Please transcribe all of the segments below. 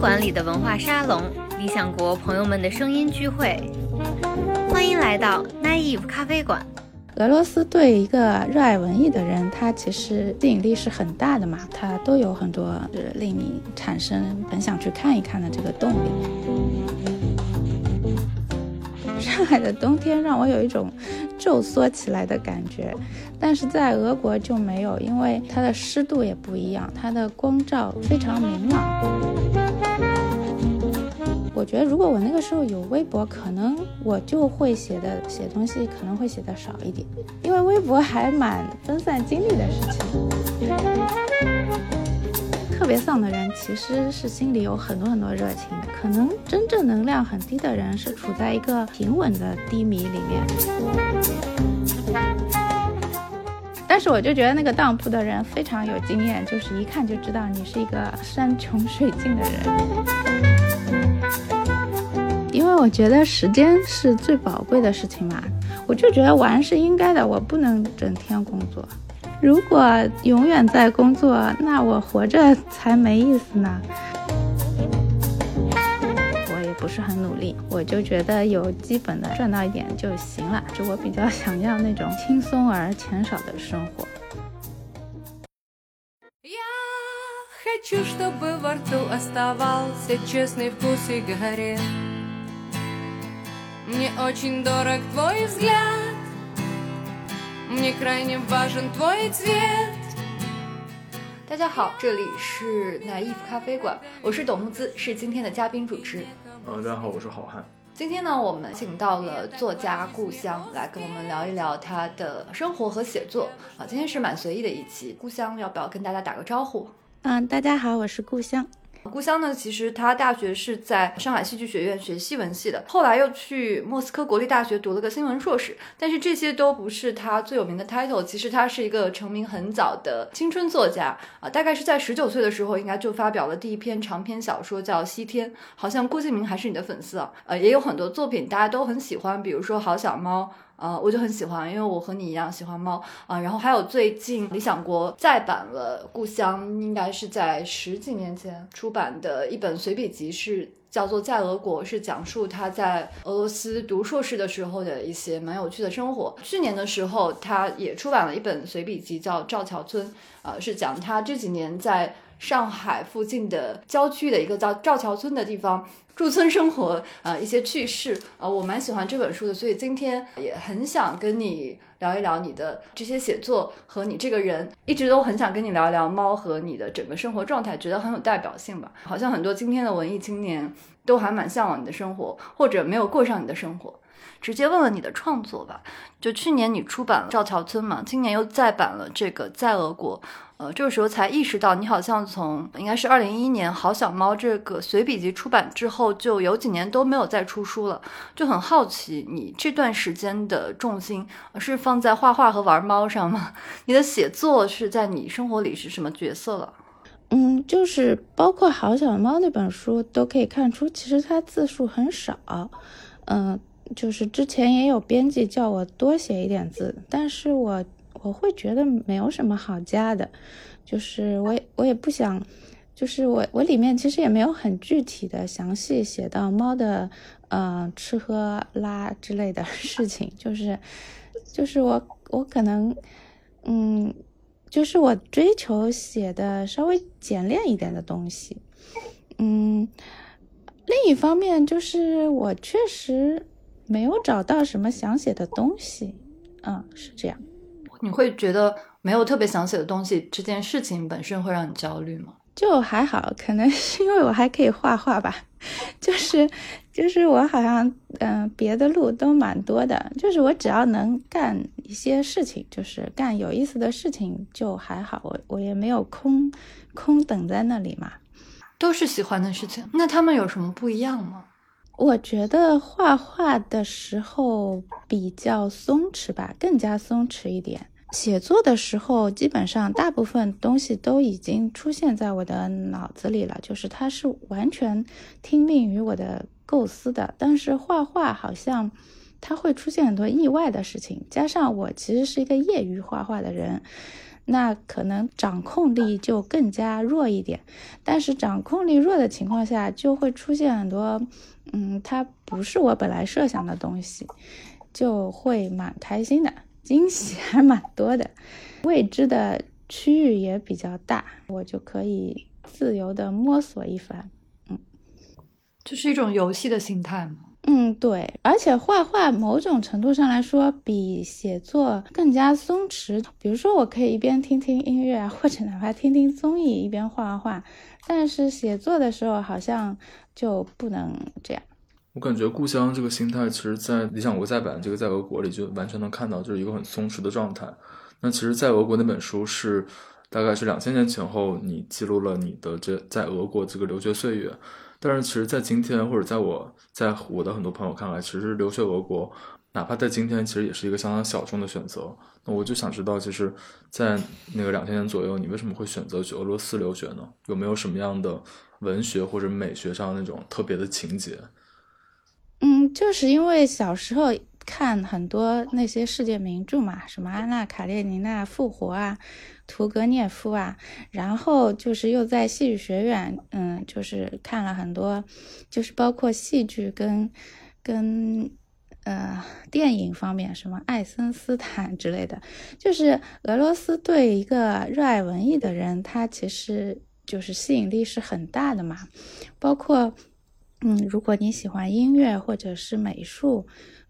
馆里的文化沙龙，理想国朋友们的声音聚会，欢迎来到 Naive 咖啡馆。俄罗斯对一个热爱文艺的人，他其实吸引力是很大的嘛，他都有很多是令你产生很想去看一看的这个动力。上海的冬天让我有一种皱缩起来的感觉，但是在俄国就没有，因为它的湿度也不一样，它的光照非常明朗。我觉得如果我那个时候有微博，可能我就会写的写东西可能会写的少一点，因为微博还蛮分散精力的事情。特别丧的人其实是心里有很多很多热情，可能真正能量很低的人是处在一个平稳的低迷里面。但是我就觉得那个当铺的人非常有经验，就是一看就知道你是一个山穷水尽的人。因为我觉得时间是最宝贵的事情嘛，我就觉得玩是应该的，我不能整天工作。如果永远在工作，那我活着才没意思呢。我也不是很努力，我就觉得有基本的赚到一点就行了。就我比较想要那种轻松而钱少的生活。мне очень дорог твой взгляд мне крайне важен твой цвет 大家好这里是奶衣服咖啡馆我是董木姿是今天的嘉宾主持嗯大家好我是好汉今天呢我们请到了作家故乡来跟我们聊一聊他的生活和写作啊今天是蛮随意的一期故乡要不要跟大家打个招呼嗯大家好我是故乡 故乡呢？其实他大学是在上海戏剧学院学戏文系的，后来又去莫斯科国立大学读了个新闻硕士。但是这些都不是他最有名的 title。其实他是一个成名很早的青春作家啊，大概是在十九岁的时候，应该就发表了第一篇长篇小说叫《西天》。好像郭敬明还是你的粉丝啊？呃，也有很多作品大家都很喜欢，比如说《好小猫》。呃，我就很喜欢，因为我和你一样喜欢猫啊。然后还有最近理想国再版了《故乡》，应该是在十几年前出版的一本随笔集，是叫做《在俄国》，是讲述他在俄罗斯读硕士的时候的一些蛮有趣的生活。去年的时候，他也出版了一本随笔集，叫《赵桥村》，呃，是讲他这几年在上海附近的郊区的一个叫赵桥村的地方。驻村生活，呃，一些趣事，呃，我蛮喜欢这本书的，所以今天也很想跟你聊一聊你的这些写作和你这个人，一直都很想跟你聊一聊猫和你的整个生活状态，觉得很有代表性吧。好像很多今天的文艺青年都还蛮向往你的生活，或者没有过上你的生活。直接问问你的创作吧，就去年你出版了《赵桥村》嘛，今年又再版了这个《在俄国》。呃，这个时候才意识到，你好像从应该是二零一一年《好小猫》这个随笔集出版之后，就有几年都没有再出书了。就很好奇，你这段时间的重心是放在画画和玩猫上吗？你的写作是在你生活里是什么角色了？嗯，就是包括《好小猫》那本书都可以看出，其实它字数很少。嗯，就是之前也有编辑叫我多写一点字，但是我。我会觉得没有什么好加的，就是我也我也不想，就是我我里面其实也没有很具体的详细写到猫的，嗯，吃喝拉之类的事情，就是就是我我可能，嗯，就是我追求写的稍微简练一点的东西，嗯，另一方面就是我确实没有找到什么想写的东西，嗯，是这样。你会觉得没有特别想写的东西，这件事情本身会让你焦虑吗？就还好，可能是因为我还可以画画吧。就是，就是我好像嗯，别的路都蛮多的。就是我只要能干一些事情，就是干有意思的事情，就还好。我我也没有空空等在那里嘛。都是喜欢的事情，那他们有什么不一样吗？我觉得画画的时候比较松弛吧，更加松弛一点。写作的时候，基本上大部分东西都已经出现在我的脑子里了，就是它是完全听命于我的构思的。但是画画好像它会出现很多意外的事情，加上我其实是一个业余画画的人，那可能掌控力就更加弱一点。但是掌控力弱的情况下，就会出现很多，嗯，它不是我本来设想的东西，就会蛮开心的，惊喜 还蛮多的，未知的区域也比较大，我就可以自由的摸索一番。嗯，这是一种游戏的心态吗？嗯，对，而且画画某种程度上来说比写作更加松弛。比如说，我可以一边听听音乐，或者哪怕听听综艺，一边画画。但是写作的时候好像就不能这样。我感觉故乡这个心态，其实，在《理想国再版》这个在俄国里就完全能看到，就是一个很松弛的状态。那其实，在俄国那本书是大概是两千年前后，你记录了你的这在俄国这个留学岁月。但是，其实，在今天，或者在我在我的很多朋友看来，其实留学俄国，哪怕在今天，其实也是一个相当小众的选择。那我就想知道，其实，在那个两千年左右，你为什么会选择去俄罗斯留学呢？有没有什么样的文学或者美学上那种特别的情节？嗯，就是因为小时候看很多那些世界名著嘛，什么《安娜·卡列尼娜》复活啊。屠格涅夫啊，然后就是又在戏剧学院，嗯，就是看了很多，就是包括戏剧跟跟呃电影方面，什么爱森斯坦之类的，就是俄罗斯对一个热爱文艺的人，他其实就是吸引力是很大的嘛。包括嗯，如果你喜欢音乐或者是美术，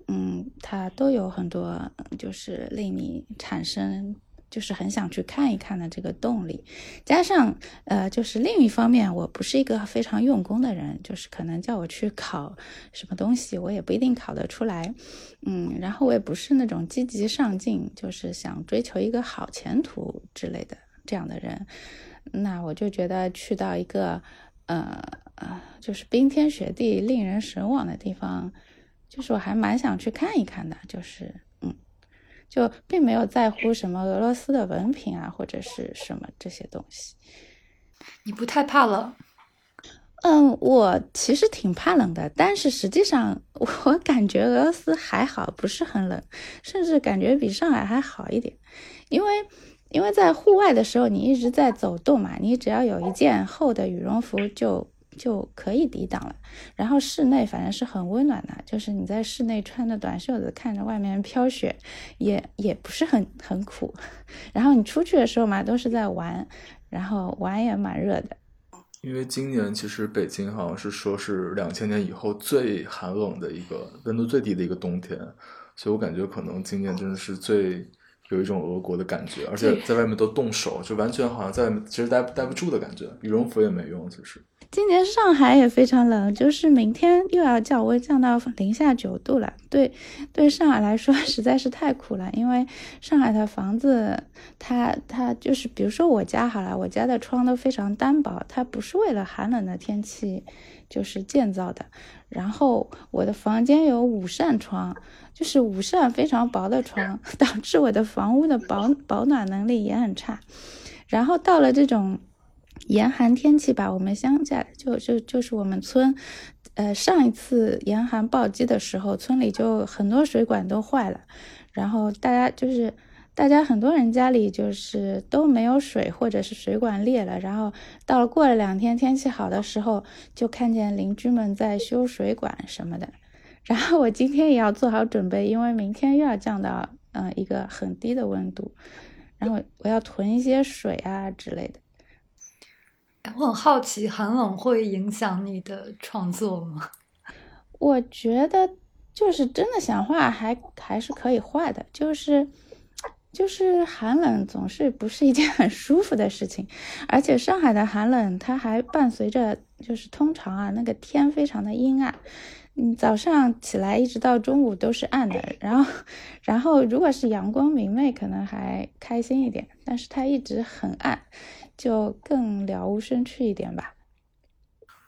嗯，它都有很多就是令你产生。就是很想去看一看的这个动力，加上呃，就是另一方面，我不是一个非常用功的人，就是可能叫我去考什么东西，我也不一定考得出来，嗯，然后我也不是那种积极上进，就是想追求一个好前途之类的这样的人，那我就觉得去到一个呃呃，就是冰天雪地、令人神往的地方，就是我还蛮想去看一看的，就是嗯。就并没有在乎什么俄罗斯的文凭啊，或者是什么这些东西。你不太怕冷？嗯，我其实挺怕冷的，但是实际上我感觉俄罗斯还好，不是很冷，甚至感觉比上海还好一点。因为因为在户外的时候，你一直在走动嘛，你只要有一件厚的羽绒服就。就可以抵挡了。然后室内反正是很温暖的，就是你在室内穿着短袖子，看着外面飘雪，也也不是很很苦。然后你出去的时候嘛，都是在玩，然后玩也蛮热的。因为今年其实北京好像是说是两千年以后最寒冷的一个温度最低的一个冬天，所以我感觉可能今年真的是最有一种俄国的感觉，而且在外面都冻手，就完全好像在外面其实待待不住的感觉，羽绒服也没用，其实。今年上海也非常冷，就是明天又要降温，降到零下九度了。对，对上海来说实在是太苦了，因为上海的房子，它它就是，比如说我家好了，我家的窗都非常单薄，它不是为了寒冷的天气就是建造的。然后我的房间有五扇窗，就是五扇非常薄的窗，导致我的房屋的保保暖能力也很差。然后到了这种。严寒天气吧，我们乡下就就就是我们村，呃，上一次严寒暴击的时候，村里就很多水管都坏了，然后大家就是大家很多人家里就是都没有水，或者是水管裂了，然后到了过了两天天气好的时候，就看见邻居们在修水管什么的，然后我今天也要做好准备，因为明天又要降到嗯一个很低的温度，然后我要囤一些水啊之类的。我很好奇，寒冷会影响你的创作吗？我觉得，就是真的想画，还还是可以画的。就是，就是寒冷总是不是一件很舒服的事情，而且上海的寒冷，它还伴随着，就是通常啊，那个天非常的阴暗，嗯，早上起来一直到中午都是暗的。然后，然后如果是阳光明媚，可能还开心一点，但是它一直很暗。就更了无生趣一点吧。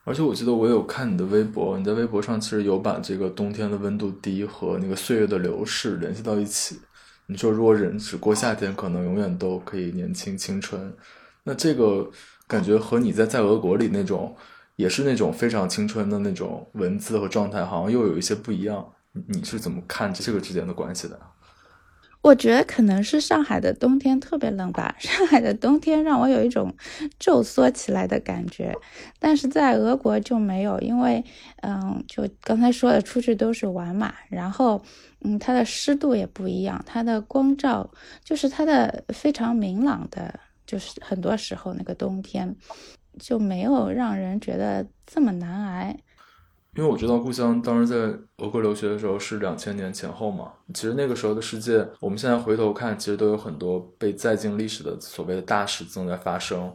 而且我记得我有看你的微博，你在微博上其实有把这个冬天的温度低和那个岁月的流逝联系到一起。你说如果人只过夏天，可能永远都可以年轻青春。那这个感觉和你在在俄国里那种也是那种非常青春的那种文字和状态，好像又有一些不一样。你是怎么看这个之间的关系的？我觉得可能是上海的冬天特别冷吧，上海的冬天让我有一种皱缩起来的感觉，但是在俄国就没有，因为嗯，就刚才说的，出去都是玩嘛，然后嗯，它的湿度也不一样，它的光照就是它的非常明朗的，就是很多时候那个冬天就没有让人觉得这么难挨。因为我知道故乡当时在俄国留学的时候是两千年前后嘛，其实那个时候的世界，我们现在回头看，其实都有很多被载进历史的所谓的大事正在发生。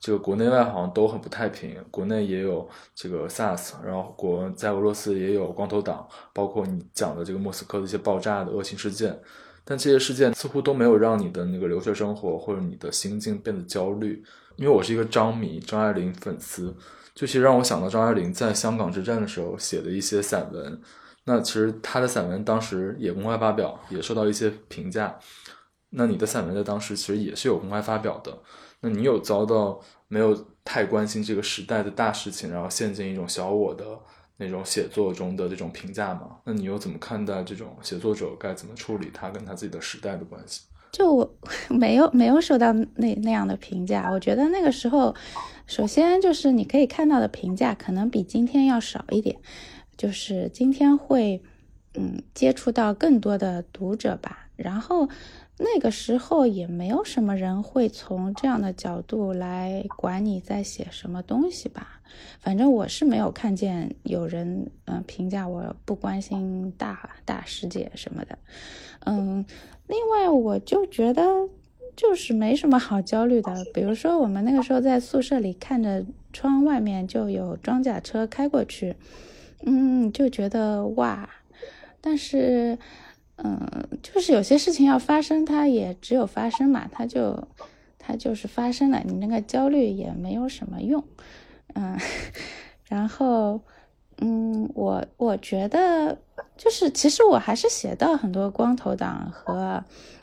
这个国内外好像都很不太平，国内也有这个 SARS，然后国在俄罗斯也有光头党，包括你讲的这个莫斯科的一些爆炸的恶性事件。但这些事件似乎都没有让你的那个留学生活或者你的心境变得焦虑。因为我是一个张迷，张爱玲粉丝。就其实让我想到张爱玲在香港之战的时候写的一些散文，那其实她的散文当时也公开发表，也受到一些评价。那你的散文在当时其实也是有公开发表的。那你有遭到没有太关心这个时代的大事情，然后陷进一种小我的那种写作中的这种评价吗？那你又怎么看待这种写作者该怎么处理他跟他自己的时代的关系？就我 没有没有受到那那样的评价，我觉得那个时候。首先就是你可以看到的评价可能比今天要少一点，就是今天会，嗯，接触到更多的读者吧。然后那个时候也没有什么人会从这样的角度来管你在写什么东西吧。反正我是没有看见有人嗯评价我不关心大大世界什么的。嗯，另外我就觉得。就是没什么好焦虑的，比如说我们那个时候在宿舍里看着窗外面就有装甲车开过去，嗯，就觉得哇，但是，嗯，就是有些事情要发生，它也只有发生嘛，它就它就是发生了，你那个焦虑也没有什么用，嗯，然后，嗯，我我觉得就是其实我还是写到很多光头党和。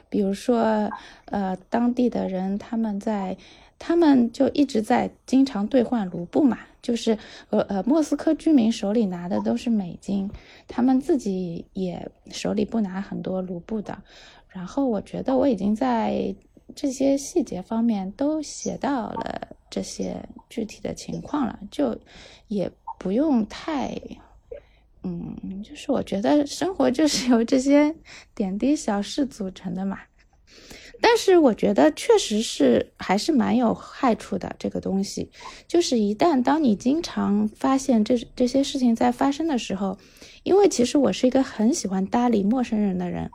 比如说，呃，当地的人他们在，他们就一直在经常兑换卢布嘛，就是呃呃，莫斯科居民手里拿的都是美金，他们自己也手里不拿很多卢布的。然后我觉得我已经在这些细节方面都写到了这些具体的情况了，就也不用太。嗯，就是我觉得生活就是由这些点滴小事组成的嘛。但是我觉得确实是还是蛮有害处的这个东西，就是一旦当你经常发现这这些事情在发生的时候，因为其实我是一个很喜欢搭理陌生人的人。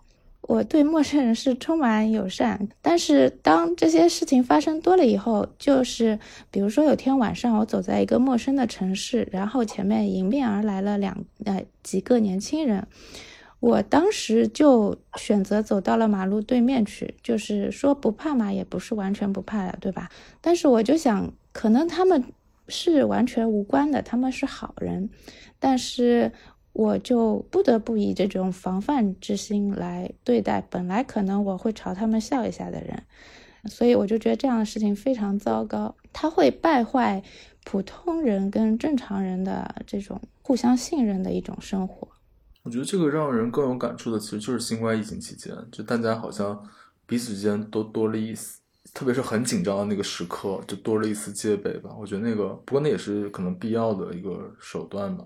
我对陌生人是充满友善，但是当这些事情发生多了以后，就是比如说有天晚上我走在一个陌生的城市，然后前面迎面而来了两呃几个年轻人，我当时就选择走到了马路对面去，就是说不怕嘛，也不是完全不怕的，对吧？但是我就想，可能他们是完全无关的，他们是好人，但是。我就不得不以这种防范之心来对待本来可能我会朝他们笑一下的人，所以我就觉得这样的事情非常糟糕，它会败坏普通人跟正常人的这种互相信任的一种生活。我觉得这个让人更有感触的，其实就是新冠疫情期间，就大家好像彼此之间都多了一丝，特别是很紧张的那个时刻，就多了一丝戒备吧。我觉得那个，不过那也是可能必要的一个手段吧。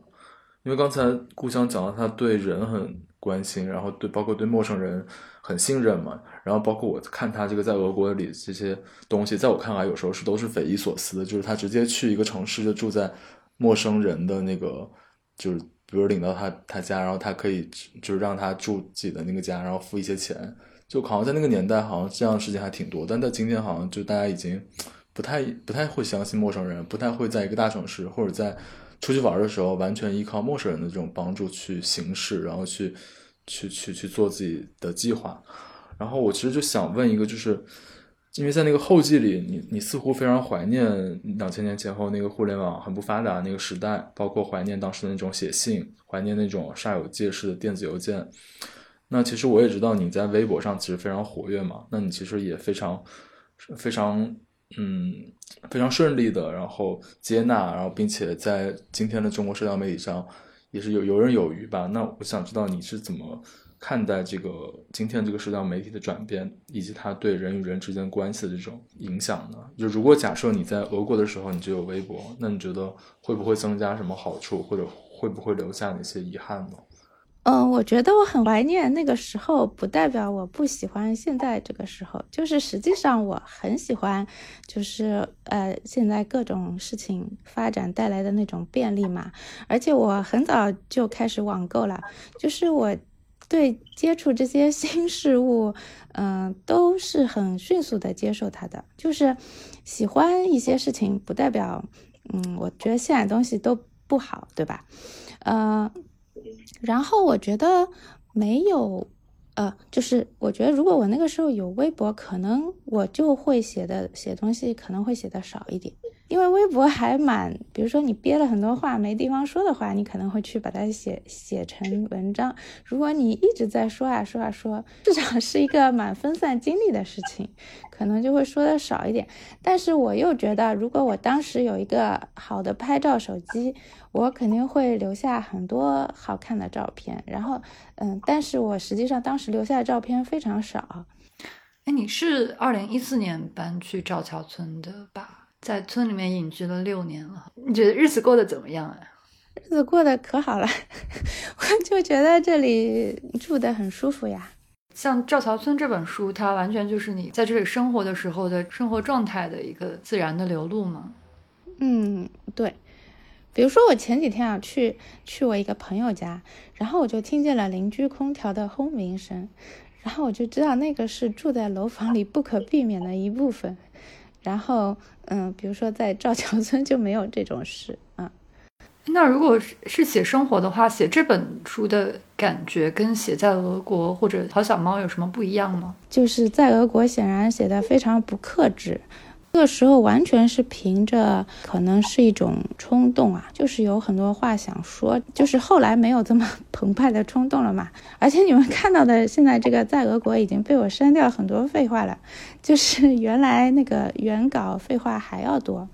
因为刚才故乡讲到他对人很关心，然后对包括对陌生人很信任嘛，然后包括我看他这个在俄国里这些东西，在我看来有时候是都是匪夷所思的，就是他直接去一个城市就住在陌生人的那个，就是比如领到他他家，然后他可以就是让他住自己的那个家，然后付一些钱，就好像在那个年代好像这样的事情还挺多，但在今天好像就大家已经不太不太会相信陌生人，不太会在一个大城市或者在。出去玩的时候，完全依靠陌生人的这种帮助去行事，然后去去去去做自己的计划。然后我其实就想问一个，就是因为在那个后记里，你你似乎非常怀念两千年前后那个互联网很不发达那个时代，包括怀念当时的那种写信，怀念那种煞有介事的电子邮件。那其实我也知道你在微博上其实非常活跃嘛，那你其实也非常非常。嗯，非常顺利的，然后接纳，然后并且在今天的中国社交媒体上也是有游刃有余吧。那我想知道你是怎么看待这个今天这个社交媒体的转变，以及它对人与人之间关系的这种影响呢？就如果假设你在俄国的时候你就有微博，那你觉得会不会增加什么好处，或者会不会留下哪些遗憾呢？嗯，我觉得我很怀念那个时候，不代表我不喜欢现在这个时候。就是实际上我很喜欢，就是呃，现在各种事情发展带来的那种便利嘛。而且我很早就开始网购了，就是我对接触这些新事物，嗯，都是很迅速的接受它的。就是喜欢一些事情，不代表嗯，我觉得现在东西都不好，对吧？嗯。然后我觉得没有，呃，就是我觉得如果我那个时候有微博，可能我就会写的写东西可能会写的少一点。因为微博还蛮，比如说你憋了很多话没地方说的话，你可能会去把它写写成文章。如果你一直在说啊说啊说，至少是一个蛮分散精力的事情，可能就会说的少一点。但是我又觉得，如果我当时有一个好的拍照手机，我肯定会留下很多好看的照片。然后，嗯，但是我实际上当时留下的照片非常少。哎，你是二零一四年搬去赵桥村的吧？在村里面隐居了六年了，你觉得日子过得怎么样啊？日子过得可好了，我就觉得这里住的很舒服呀。像《赵桥村》这本书，它完全就是你在这里生活的时候的生活状态的一个自然的流露吗？嗯，对。比如说我前几天啊去去我一个朋友家，然后我就听见了邻居空调的轰鸣声，然后我就知道那个是住在楼房里不可避免的一部分。然后，嗯，比如说在赵桥村就没有这种事啊。那如果是是写生活的话，写这本书的感觉跟写在俄国或者好小猫有什么不一样吗？就是在俄国显然写的非常不克制。那个时候完全是凭着可能是一种冲动啊，就是有很多话想说，就是后来没有这么澎湃的冲动了嘛。而且你们看到的现在这个在俄国已经被我删掉很多废话了，就是原来那个原稿废话还要多。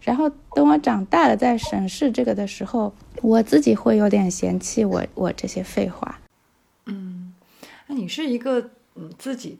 然后等我长大了再审视这个的时候，我自己会有点嫌弃我我这些废话。嗯，那你是一个嗯自己。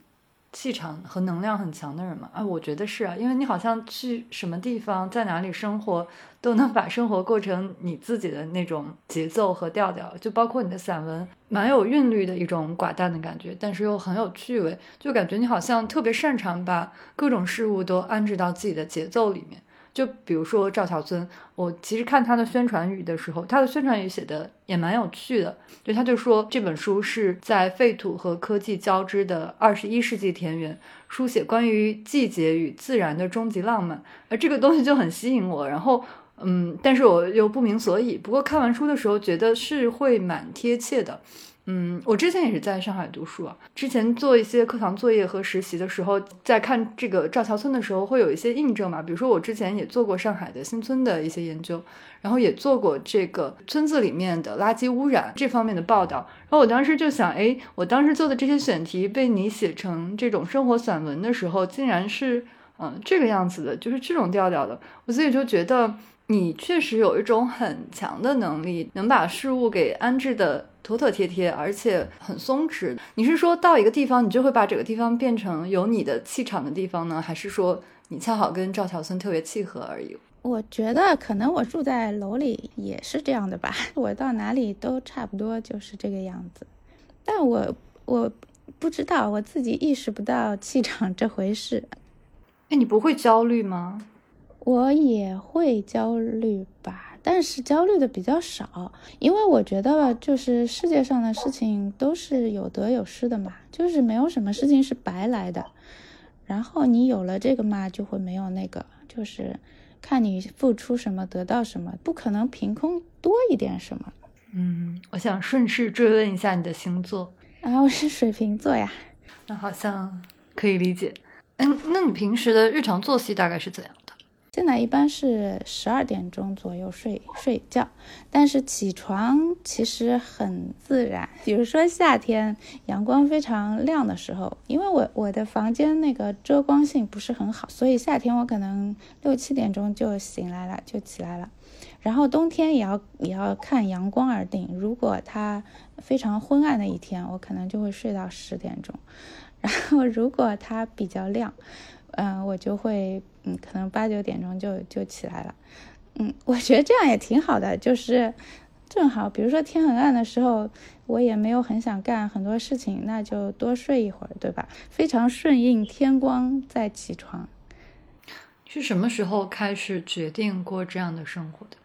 气场和能量很强的人嘛？啊，我觉得是啊，因为你好像去什么地方，在哪里生活，都能把生活过成你自己的那种节奏和调调。就包括你的散文，蛮有韵律的一种寡淡的感觉，但是又很有趣味，就感觉你好像特别擅长把各种事物都安置到自己的节奏里面。就比如说赵小尊，我其实看他的宣传语的时候，他的宣传语写的也蛮有趣的。就他就说这本书是在废土和科技交织的二十一世纪田园，书写关于季节与自然的终极浪漫。而这个东西就很吸引我。然后，嗯，但是我又不明所以。不过看完书的时候，觉得是会蛮贴切的。嗯，我之前也是在上海读书啊。之前做一些课堂作业和实习的时候，在看这个赵桥村的时候，会有一些印证嘛。比如说，我之前也做过上海的新村的一些研究，然后也做过这个村子里面的垃圾污染这方面的报道。然后我当时就想，哎，我当时做的这些选题被你写成这种生活散文的时候，竟然是嗯这个样子的，就是这种调调的。我自己就觉得你确实有一种很强的能力，能把事物给安置的。妥妥帖帖，而且很松弛。你是说到一个地方，你就会把整个地方变成有你的气场的地方呢，还是说你恰好跟赵桥村特别契合而已？我觉得可能我住在楼里也是这样的吧，我到哪里都差不多就是这个样子。但我我不知道，我自己意识不到气场这回事。哎，你不会焦虑吗？我也会焦虑吧。但是焦虑的比较少，因为我觉得就是世界上的事情都是有得有失的嘛，就是没有什么事情是白来的。然后你有了这个嘛，就会没有那个，就是看你付出什么得到什么，不可能凭空多一点什么。嗯，我想顺势追问一下你的星座，啊，我是水瓶座呀，那好像可以理解。嗯，那你平时的日常作息大概是怎样？现在一般是十二点钟左右睡睡觉，但是起床其实很自然。比如说夏天阳光非常亮的时候，因为我我的房间那个遮光性不是很好，所以夏天我可能六七点钟就醒来了，就起来了。然后冬天也要也要看阳光而定，如果它非常昏暗的一天，我可能就会睡到十点钟。然后如果它比较亮。嗯，我就会，嗯，可能八九点钟就就起来了，嗯，我觉得这样也挺好的，就是正好，比如说天很暗的时候，我也没有很想干很多事情，那就多睡一会儿，对吧？非常顺应天光再起床。是什么时候开始决定过这样的生活的？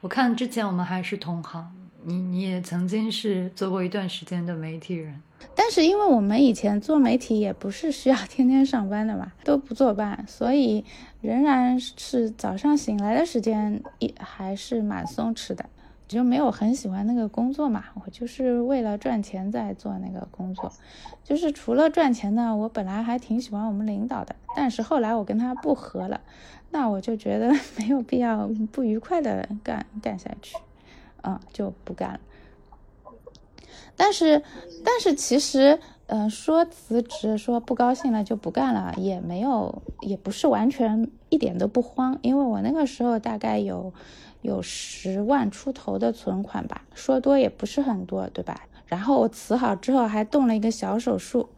我看之前我们还是同行，你你也曾经是做过一段时间的媒体人。但是因为我们以前做媒体也不是需要 天天上班的嘛，都不坐班，所以仍然是早上醒来的时间也还是蛮松弛的，就没有很喜欢那个工作嘛。我就是为了赚钱在做那个工作，就是除了赚钱呢，我本来还挺喜欢我们领导的，但是后来我跟他不和了，那我就觉得 没有必要不愉快的干干下去，嗯，就不干了。但是，但是其实，嗯，说辞职，说不高兴了就不干了，也没有，也不是完全一点都不慌，因为我那个时候大概有有十万出头的存款吧，说多也不是很多，对吧？然后我辞好之后还动了一个小手术，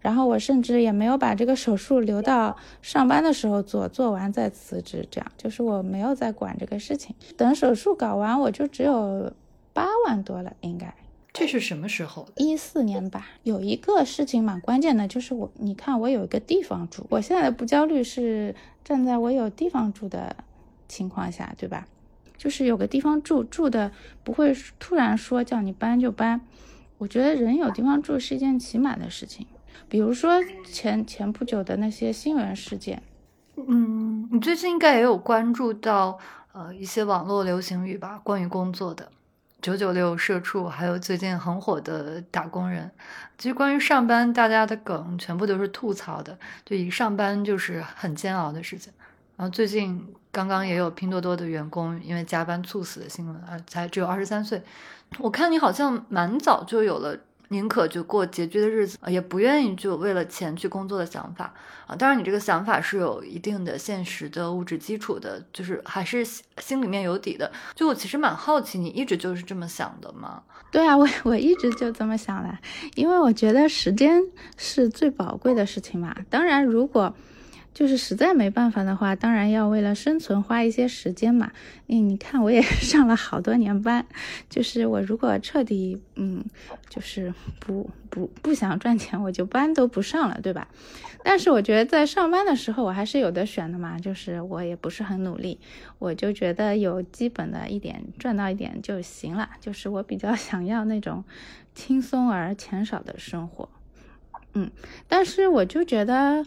然后我甚至也没有把这个手术留到上班的时候做，做完再辞职，这样就是我没有在管这个事情。等手术搞完，我就只有八万多了，应该。这是什么时候？一四年吧。有一个事情蛮关键的，就是我，你看我有一个地方住。我现在的不焦虑是站在我有地方住的情况下，对吧？就是有个地方住，住的不会突然说叫你搬就搬。我觉得人有地方住是一件起码的事情。比如说前前不久的那些新闻事件，嗯，你最近应该也有关注到呃一些网络流行语吧，关于工作的。九九六社畜，还有最近很火的打工人，其实关于上班，大家的梗全部都是吐槽的，就一上班就是很煎熬的事情。然后最近刚刚也有拼多多的员工因为加班猝死的新闻，啊，才只有二十三岁。我看你好像蛮早就有了。宁可就过拮据的日子，也不愿意就为了钱去工作的想法啊。当然，你这个想法是有一定的现实的物质基础的，就是还是心里面有底的。就我其实蛮好奇，你一直就是这么想的吗？对啊，我我一直就这么想的，因为我觉得时间是最宝贵的事情嘛。当然，如果就是实在没办法的话，当然要为了生存花一些时间嘛。嗯，你看我也 上了好多年班，就是我如果彻底嗯，就是不不不想赚钱，我就班都不上了，对吧？但是我觉得在上班的时候，我还是有的选的嘛。就是我也不是很努力，我就觉得有基本的一点赚到一点就行了。就是我比较 想要那种轻松而钱少的生活。嗯，但是我就觉得。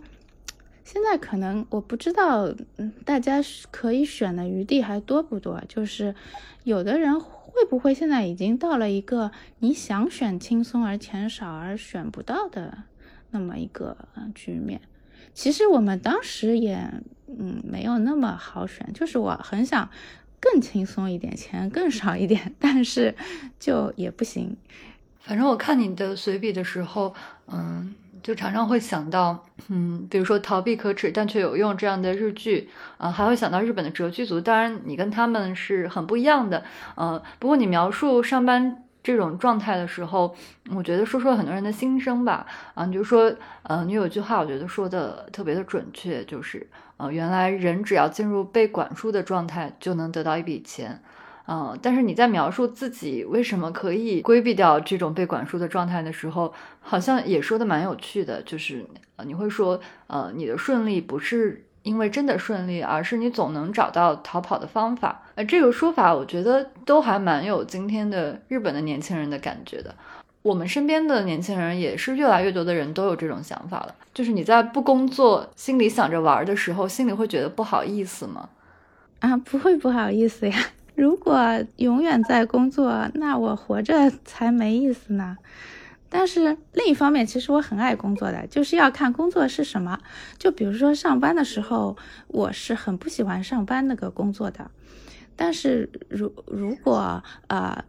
现在可能我不知道，嗯，大家可以选的余地还多不多？就是有的人会不会现在已经到了一个你想选轻松而钱少而选不到的那么一个局面？其实我们当时也，嗯，没有那么好选，就是我很想更轻松一点，钱更少一点，但是就也不行。反正我看你的随笔的时候，嗯。就常常会想到，嗯，比如说逃避可耻但却有用这样的日剧，啊，还会想到日本的折剧组。当然，你跟他们是很不一样的，呃，不过你描述上班这种状态的时候，我觉得说出了很多人的心声吧。啊，你就说，呃，你有句话，我觉得说的特别的准确，就是，呃，原来人只要进入被管束的状态，就能得到一笔钱。嗯，但是你在描述自己为什么可以规避掉这种被管束的状态的时候，好像也说的蛮有趣的，就是呃，你会说，呃，你的顺利不是因为真的顺利，而是你总能找到逃跑的方法。呃，这个说法我觉得都还蛮有今天的日本的年轻人的感觉的。我们身边的年轻人也是越来越多的人都有这种想法了，就是你在不工作，心里想着玩的时候，心里会觉得不好意思吗？啊，不会不好意思呀。如果永远在工作，那我活着才没意思呢。但是另一方面，其实我很爱工作的，就是要看工作是什么。就比如说上班的时候，我是很不喜欢上班那个工作的。但是如如果呃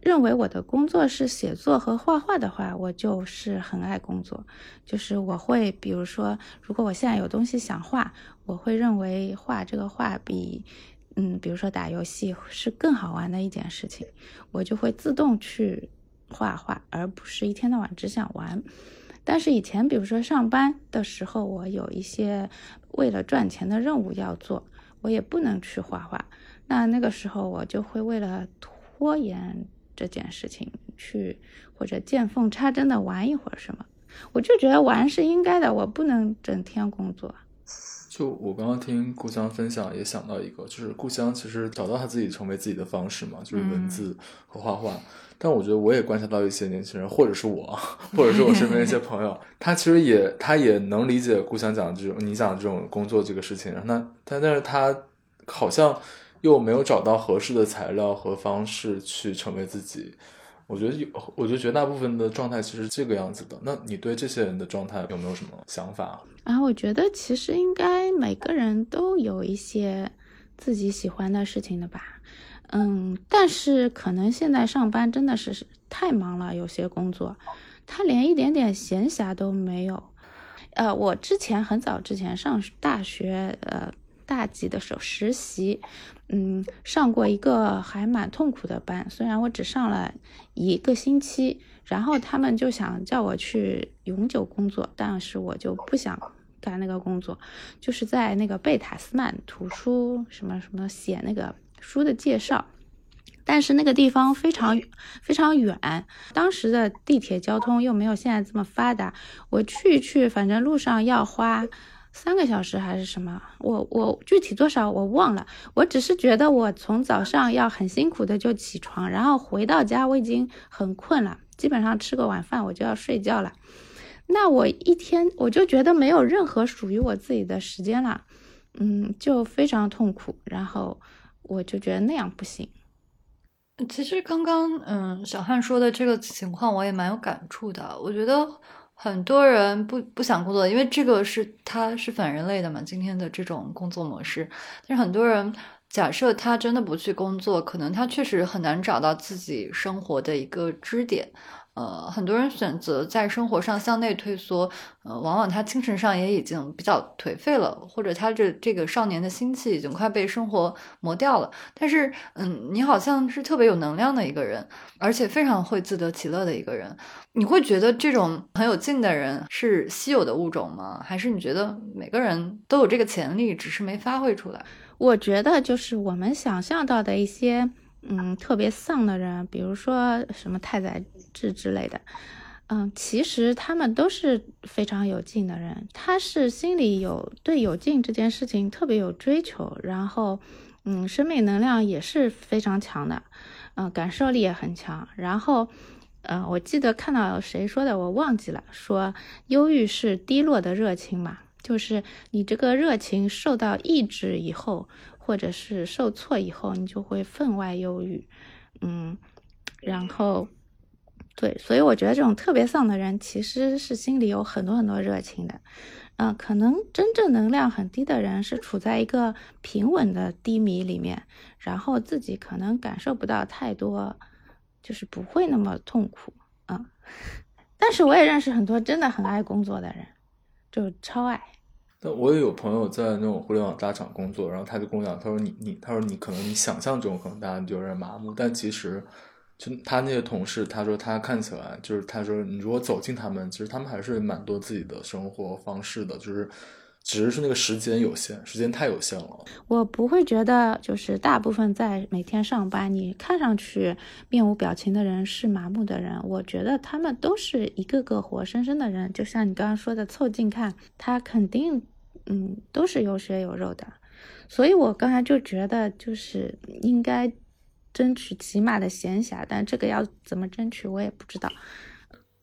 认为我的工作是写作和画画的话，我就是很爱工作。就是我会比如说，如果我现在有东西想画，我会认为画这个画比嗯，比如说打游戏是更好玩的一件事情，我就会自动去。画画，而不是一天到晚只想玩。但是以前，比如说上班的时候，我有一些为了赚钱的任务要做，我也不能去画画。那那个时候，我就会为了拖延这件事情，去或者见缝插针的玩一会儿什么。我就觉得玩是应该的，我不能整天工作。就我刚刚听故乡分享，也想到一个，就是故乡其实找到他自己成为自己的方式嘛，就是文字和画画。但我觉得我也观察到一些年轻人，或者是我，或者是我身边一些朋友，他其实也他也能理解故乡讲的这种你讲的这种工作这个事情。那但但是他好像又没有找到合适的材料和方式去成为自己。我觉得有，我觉得绝大部分的状态其实这个样子的。那你对这些人的状态有没有什么想法？啊，我觉得其实应该每个人都有一些自己喜欢的事情的吧。嗯，但是可能现在上班真的是太忙了，有些工作他连一点点闲暇都没有。呃，我之前很早之前上大学，呃，大几的时候实习，嗯，上过一个还蛮痛苦的班，虽然我只上了一个星期，然后他们就想叫我去永久工作，但是我就不想干那个工作，就是在那个贝塔斯曼图书什么什么写那个。书的介绍，但是那个地方非常非常远，当时的地铁交通又没有现在这么发达，我去去，反正路上要花三个小时还是什么，我我具体多少我忘了，我只是觉得我从早上要很辛苦的就起床，然后回到家我已经很困了，基本上吃个晚饭我就要睡觉了，那我一天我就觉得没有任何属于我自己的时间了，嗯，就非常痛苦，然后。我就觉得那样不行。其实刚刚嗯，小汉说的这个情况，我也蛮有感触的。我觉得很多人不不想工作，因为这个是他是反人类的嘛，今天的这种工作模式。但是很多人假设他真的不去工作，可能他确实很难找到自己生活的一个支点。呃，很多人选择在生活上向内退缩，呃，往往他精神上也已经比较颓废了，或者他这这个少年的心气已经快被生活磨掉了。但是，嗯，你好像是特别有能量的一个人，而且非常会自得其乐的一个人。你会觉得这种很有劲的人是稀有的物种吗？还是你觉得每个人都有这个潜力，只是没发挥出来？我觉得就是我们想象到的一些。嗯，特别丧的人，比如说什么太宰治之类的，嗯，其实他们都是非常有劲的人。他是心里有对有劲这件事情特别有追求，然后，嗯，生命能量也是非常强的，嗯，感受力也很强。然后，嗯，我记得看到谁说的，我忘记了，说忧郁是低落的热情嘛，就是你这个热情受到抑制以后。或者是受挫以后，你就会分外忧郁，嗯，然后，对，所以我觉得这种特别丧的人其实是心里有很多很多热情的，嗯，可能真正能量很低的人是处在一个平稳的低迷里面，然后自己可能感受不到太多，就是不会那么痛苦，嗯，但是我也认识很多真的很爱工作的人，就超爱。但我也有朋友在那种互联网大厂工作，然后他就跟我讲，他说你你，他说你可能你想象中可能大家就有点麻木，但其实就他那些同事，他说他看起来就是他说你如果走进他们，其实他们还是蛮多自己的生活方式的，就是只是那个时间有限，时间太有限了。我不会觉得就是大部分在每天上班，你看上去面无表情的人是麻木的人，我觉得他们都是一个个活生生的人，就像你刚刚说的，凑近看，他肯定。嗯，都是有血有肉的，所以我刚才就觉得，就是应该争取起码的闲暇，但这个要怎么争取，我也不知道。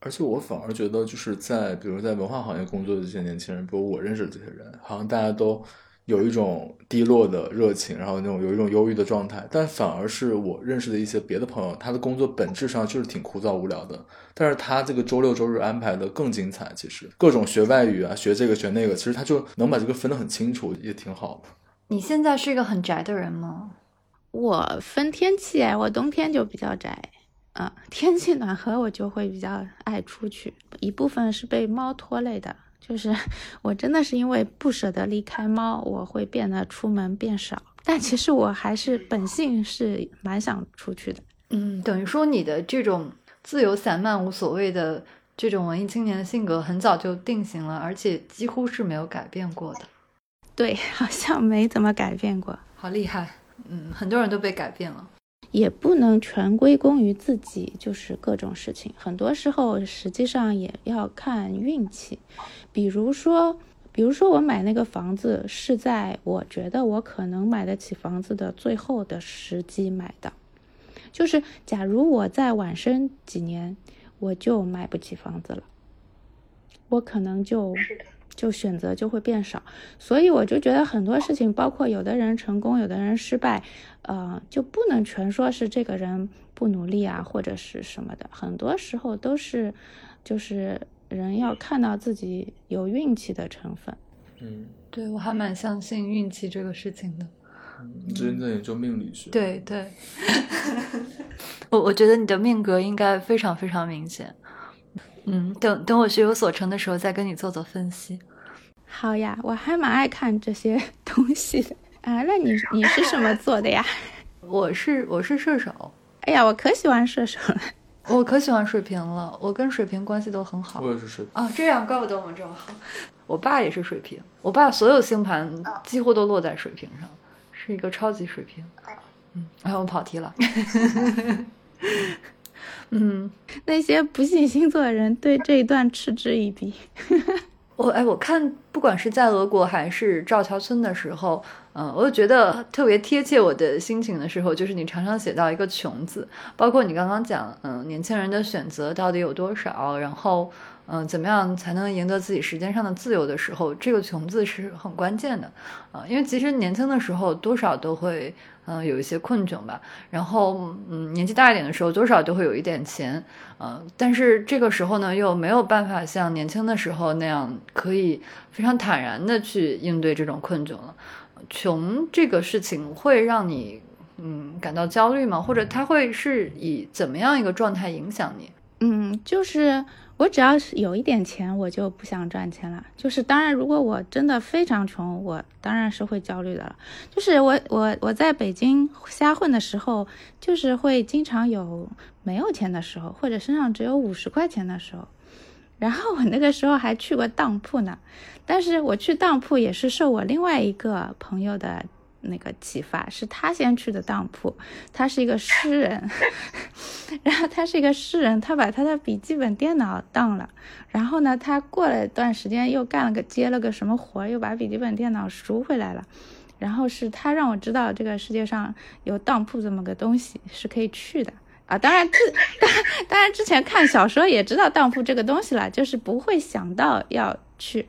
而且我反而觉得，就是在比如在文化行业工作的这些年轻人，比如我认识的这些人，好像大家都有一种低落的热情，然后那种有一种忧郁的状态，但反而是我认识的一些别的朋友，他的工作本质上就是挺枯燥无聊的，但是他这个周六周日安排的更精彩，其实各种学外语啊，学这个学那个，其实他就能把这个分得很清楚，也挺好的。你现在是一个很宅的人吗？我分天气哎，我冬天就比较宅，啊，天气暖和我就会比较爱出去，一部分是被猫拖累的。就是 我真的是因为不舍得离开猫，我会变得出门变少。但其实我还是本性是蛮想出去的。嗯，等于说你的这种自由散漫、无所谓的这种文艺青年的性格很早就定型了，而且几乎是没有改变过的。对，好像没怎么改变过。好厉害！嗯，很多人都被改变了。也不能全归功于自己，就是各种事情，很多时候实际上也要看运气。比如说，比如说我买那个房子是在我觉得我可能买得起房子的最后的时机买的，就是假如我再晚生几年，我就买不起房子了，我可能就。就选择就会变少，所以我就觉得很多事情，包括有的人成功，有的人失败，呃，就不能全说是这个人不努力啊，或者是什么的。很多时候都是，就是人要看到自己有运气的成分。嗯，对我还蛮相信运气这个事情的。你之前在研究命理学？对对。我我觉得你的命格应该非常非常明显。嗯，等等，我学有所成的时候再跟你做做分析。好呀，我还蛮爱看这些东西的啊。那你你是什么座的呀？我是我是射手。哎呀，我可喜欢射手了，我可喜欢水瓶了。我跟水瓶关系都很好。我也是水瓶啊，这样怪不得我们这么好。我爸也是水瓶，我爸所有星盘几乎都落在水瓶上，是一个超级水瓶。嗯，哎，我跑题了。嗯，那些不信星座的人对这一段嗤之以鼻。我哎，我看不管是在俄国还是赵桥村的时候，嗯，我就觉得特别贴切我的心情的时候，就是你常常写到一个“穷”字，包括你刚刚讲，嗯，年轻人的选择到底有多少，然后。嗯，怎么样才能赢得自己时间上的自由的时候，这个“穷”字是很关键的啊，因为其实年轻的时候多少都会嗯有一些困窘吧，然后嗯年纪大一点的时候多少都会有一点钱，嗯，但是这个时候呢又没有办法像年轻的时候那样可以非常坦然的去应对这种困窘了。穷这个事情会让你嗯感到焦虑吗？或者它会是以怎么样一个状态影响你？嗯，就是。我只要是有一点钱，我就不想赚钱了。就是当然，如果我真的非常穷，我当然是会焦虑的了。就是我我我在北京瞎混的时候，就是会经常有没有钱的时候，或者身上只有五十块钱的时候。然后我那个时候还去过当铺呢，但是我去当铺也是受我另外一个朋友的。那个启发是他先去的当铺，他是一个诗人，然后他是一个诗人，他把他的笔记本电脑当了，然后呢，他过了一段时间又干了个接了个什么活，又把笔记本电脑赎回来了，然后是他让我知道这个世界上有当铺这么个东西是可以去的。啊，当然，当当然之前看小说也知道当铺这个东西了，就是不会想到要去，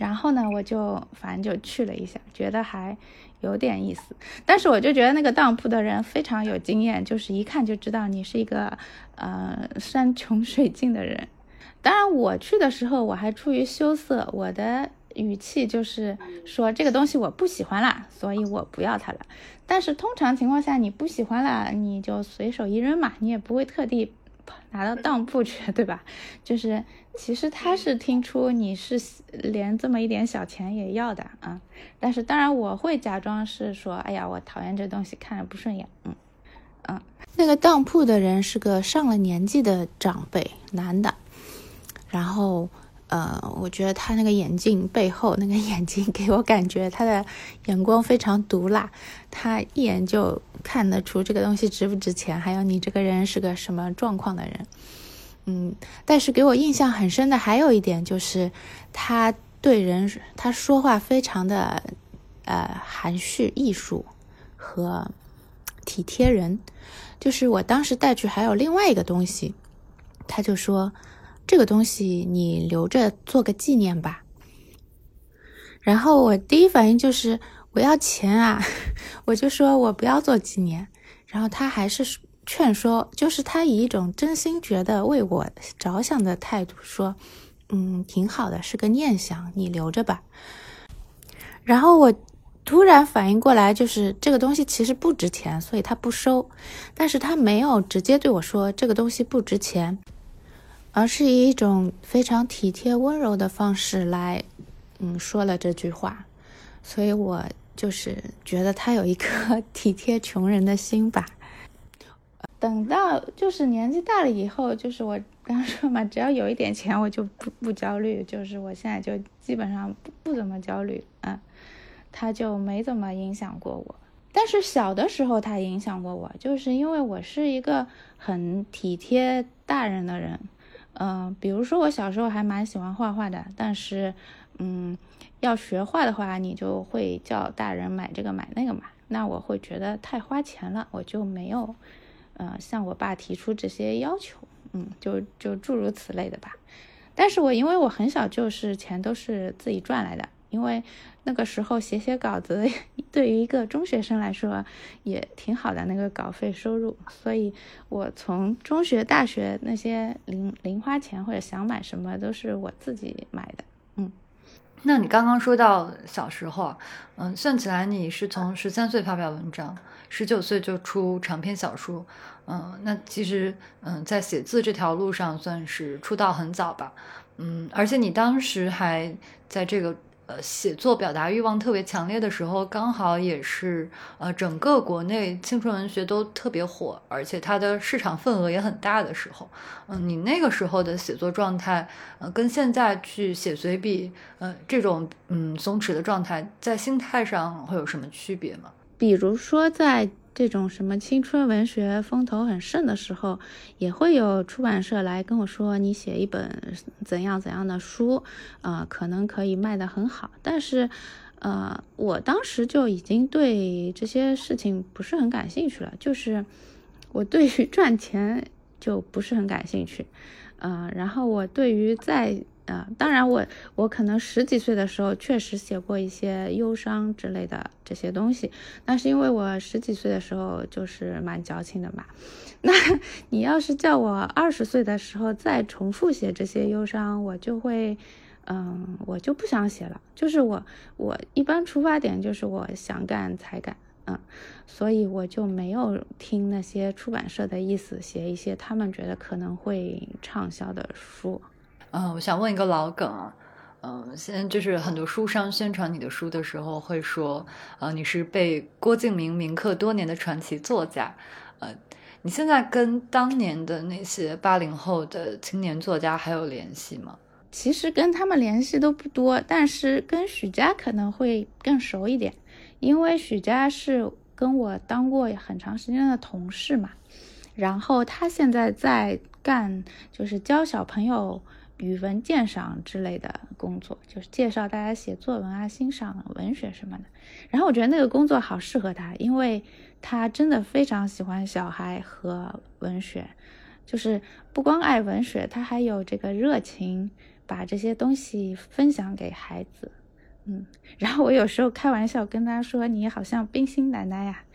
然后呢，我就反正就去了一下，觉得还。有点意思，但是我就觉得那个当铺的人非常有经验，就是一看就知道你是一个呃山穷水尽的人。当然我去的时候我还出于羞涩，我的语气就是说这个东西我不喜欢啦，所以我不要它了。但是通常情况下你不喜欢了，你就随手一扔嘛，你也不会特地拿到当铺去，对吧？就是。其实他是听出你是连这么一点小钱也要的啊，但是当然我会假装是说，哎呀，我讨厌这东西，看着不顺眼，嗯嗯。那个当铺的人是个上了年纪的长辈，男的，然后呃，我觉得他那个眼镜背后那个眼睛给我感觉他的眼光非常毒辣，他一眼就看得出这个东西值不值钱，还有你这个人是个什么状况的人。嗯，但是给我印象很深的还有一点就是，他对人他说话非常的呃含蓄、艺术和体贴人。就是我当时带去还有另外一个东西，他就说这个东西你留着做个纪念吧。然后我第一反应就是我要钱啊，我就说我不要做纪念。然后他还是劝说，就是他以一种真心觉得为我着想的态度说，嗯，挺好的，是个念想，你留着吧。然后我突然反应过来，就是这个东西其实不值钱，所以他不收。但是他没有直接对我说这个东西不值钱，而是以一种非常体贴温柔的方式来，嗯，说了这句话。所以我。就是觉得他有一颗 体贴穷人的心吧。等到就是年纪大了以后，就是我刚说嘛，只要有一点钱，我就不不焦虑。就是我现在就基本上不不怎么焦虑，嗯，他就没怎么影响过我。但是小的时候他影响过我，就是因为我是一个很体贴大人的人，嗯，比如说我小时候还蛮喜欢画画的，但是，嗯。要学画的话，你就会叫大人买这个买那个嘛。那我会觉得太花钱了，我就没有，呃，向我爸提出这些要求。嗯，就就诸如此类的吧。但是我因为我很小就是钱都是自己赚来的，因为那个时候写写稿子 对于一个中学生来说也挺好的，那个稿费收入。所以我从中学、大学那些零零花钱或者想买什么都是我自己买的。嗯。那你刚刚说到小时候啊，嗯，算起来你是从十三岁发表文章，十九岁就出长篇小说，嗯，那其实嗯，在写字这条路上算是出道很早吧，嗯，而且你当时还在这个。呃，写作表达欲望特别强烈的时候，刚好也是呃整个国内青春文学都特别火，而且它的市场份额也很大的时候。嗯，你那个时候的写作状态，呃，跟现在去写随笔，呃，这种嗯松弛的状态，在心态上会有什么区别吗？比如说在。这种什么青春文学风头很盛的时候，也会有出版社来跟我说：“你写一本怎样怎样的书，啊，可能可以卖得很好。”但是，呃，我当时就已经对这些事情不是很感兴趣了，就是我对于赚钱就不是很感兴趣，呃，然后我对于在啊，当然，我我可能十几岁的时候确实写过一些忧伤之类的这些东西，那是因为我十几岁的时候就是蛮矫情的嘛。那你要是叫我二十岁的时候再重复写这些忧伤，我就会，嗯，我就不想写了。就是我我一般出发点就是我想干才干，嗯，所以我就没有听那些出版社的意思，写一些他们觉得可能会畅销的书。嗯，我想问一个老梗啊，嗯，现在就是很多书商宣传你的书的时候会说，呃，你是被郭敬明铭刻多年的传奇作家，呃，你现在跟当年的那些八零后的青年作家还有联系吗？其实跟他们联系都不多，但是跟许佳可能会更熟一点，因为许佳是跟我当过很长时间的同事嘛，然后他现在在干就是教小朋友。语文鉴赏之类的工作，就是介绍大家写作文啊、欣赏文学什么的。然后我觉得那个工作好适合他，因为他真的非常喜欢小孩和文学，就是不光爱文学，他还有这个热情，把这些东西分享给孩子。嗯，然后我有时候开玩笑跟他说：“你好像冰心奶奶呀。”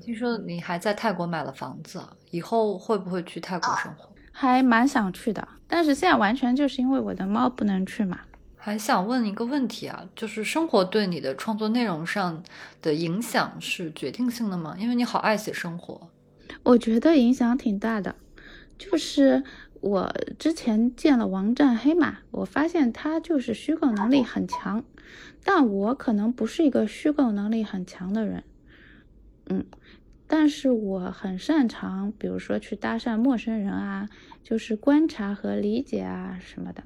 听说你还在泰国买了房子，以后会不会去泰国生活？还蛮想去的，但是现在完全就是因为我的猫不能去嘛。还想问一个问题啊，就是生活对你的创作内容上的影响是决定性的吗？因为你好爱写生活，我觉得影响挺大的。就是我之前见了王战黑嘛，我发现他就是虚构能力很强，但我可能不是一个虚构能力很强的人，嗯。但是我很擅长，比如说去搭讪陌生人啊，就是观察和理解啊什么的，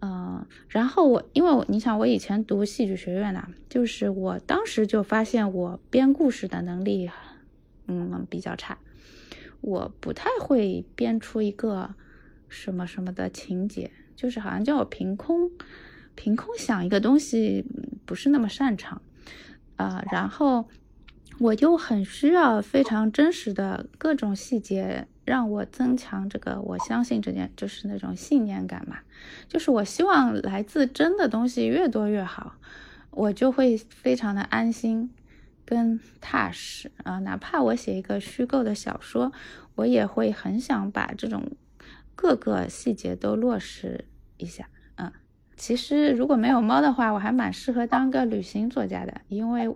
嗯，然后我因为我你想我以前读戏剧学院呢，就是我当时就发现我编故事的能力，嗯比较差，我不太会编出一个什么什么的情节，就是好像叫我凭空凭空想一个东西，不是那么擅长，啊，然后。我就很需要非常真实的各种细节，让我增强这个我相信这件就是那种信念感嘛，就是我希望来自真的东西越多越好，我就会非常的安心跟踏实啊，哪怕我写一个虚构的小说，我也会很想把这种各个细节都落实一下。嗯，其实如果没有猫的话，我还蛮适合当个旅行作家的，因为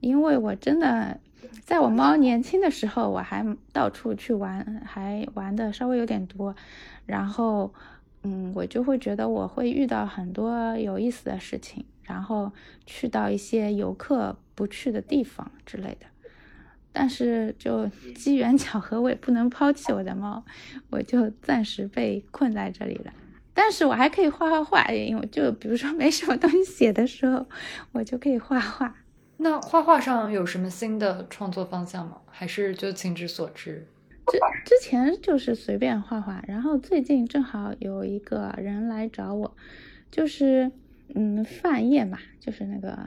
因为我真的。在我猫年轻的时候，我还到处去玩，还玩的稍微有点多。然后，嗯，我就会觉得我会遇到很多有意思的事情，然后去到一些游客不去的地方之类的。但是，就机缘巧合，我也不能抛弃我的猫，我就暂时被困在这里了。但是我还可以画画画，因为就比如说没什么东西写的时候，我就可以画画。那画画上有什么新的创作方向吗？还是就情之所至？之之前就是随便画画，然后最近正好有一个人来找我，就是嗯范晔嘛，就是那个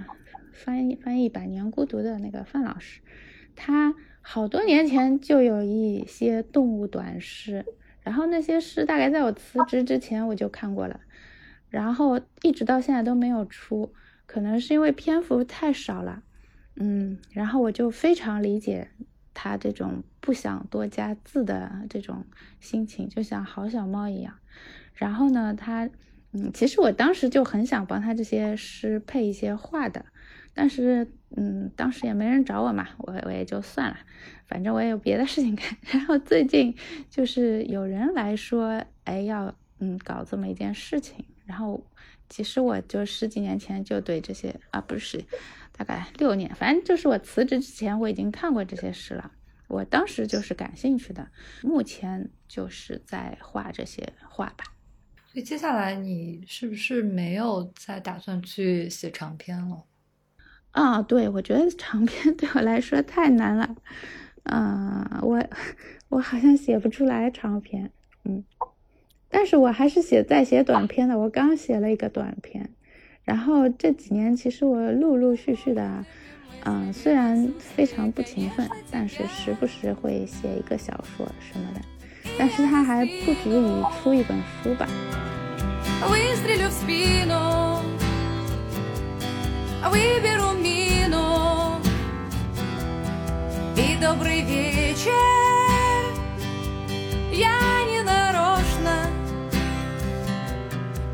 翻译翻译《百年孤独》的那个范老师，他好多年前就有一些动物短诗，然后那些诗大概在我辞职之前我就看过了，然后一直到现在都没有出。可能是因为篇幅太少了，嗯，然后我就非常理解他这种不想多加字的这种心情，就像好小猫一样。然后呢，他，嗯，其实我当时就很想帮他这些诗配一些画的，但是，嗯，当时也没人找我嘛，我我也就算了，反正我也有别的事情干。然后最近就是有人来说，哎，要嗯搞这么一件事情，然后。其实我就十几年前就对这些啊，不是，大概六年，反正就是我辞职之前我已经看过这些诗了。我当时就是感兴趣的，目前就是在画这些画吧。所以接下来你是不是没有再打算去写长篇了？啊，对，我觉得长篇 对我来说太难了。嗯，我 我好像写不出来长篇。嗯。但是我还是写，在写短篇的，我刚写了一个短篇，然后这几年其实我陆陆续续的，嗯，虽然非常不勤奋，但是时不时会写一个小说什么的，但是他还不足以出一本书吧。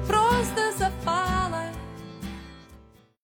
froze a fire.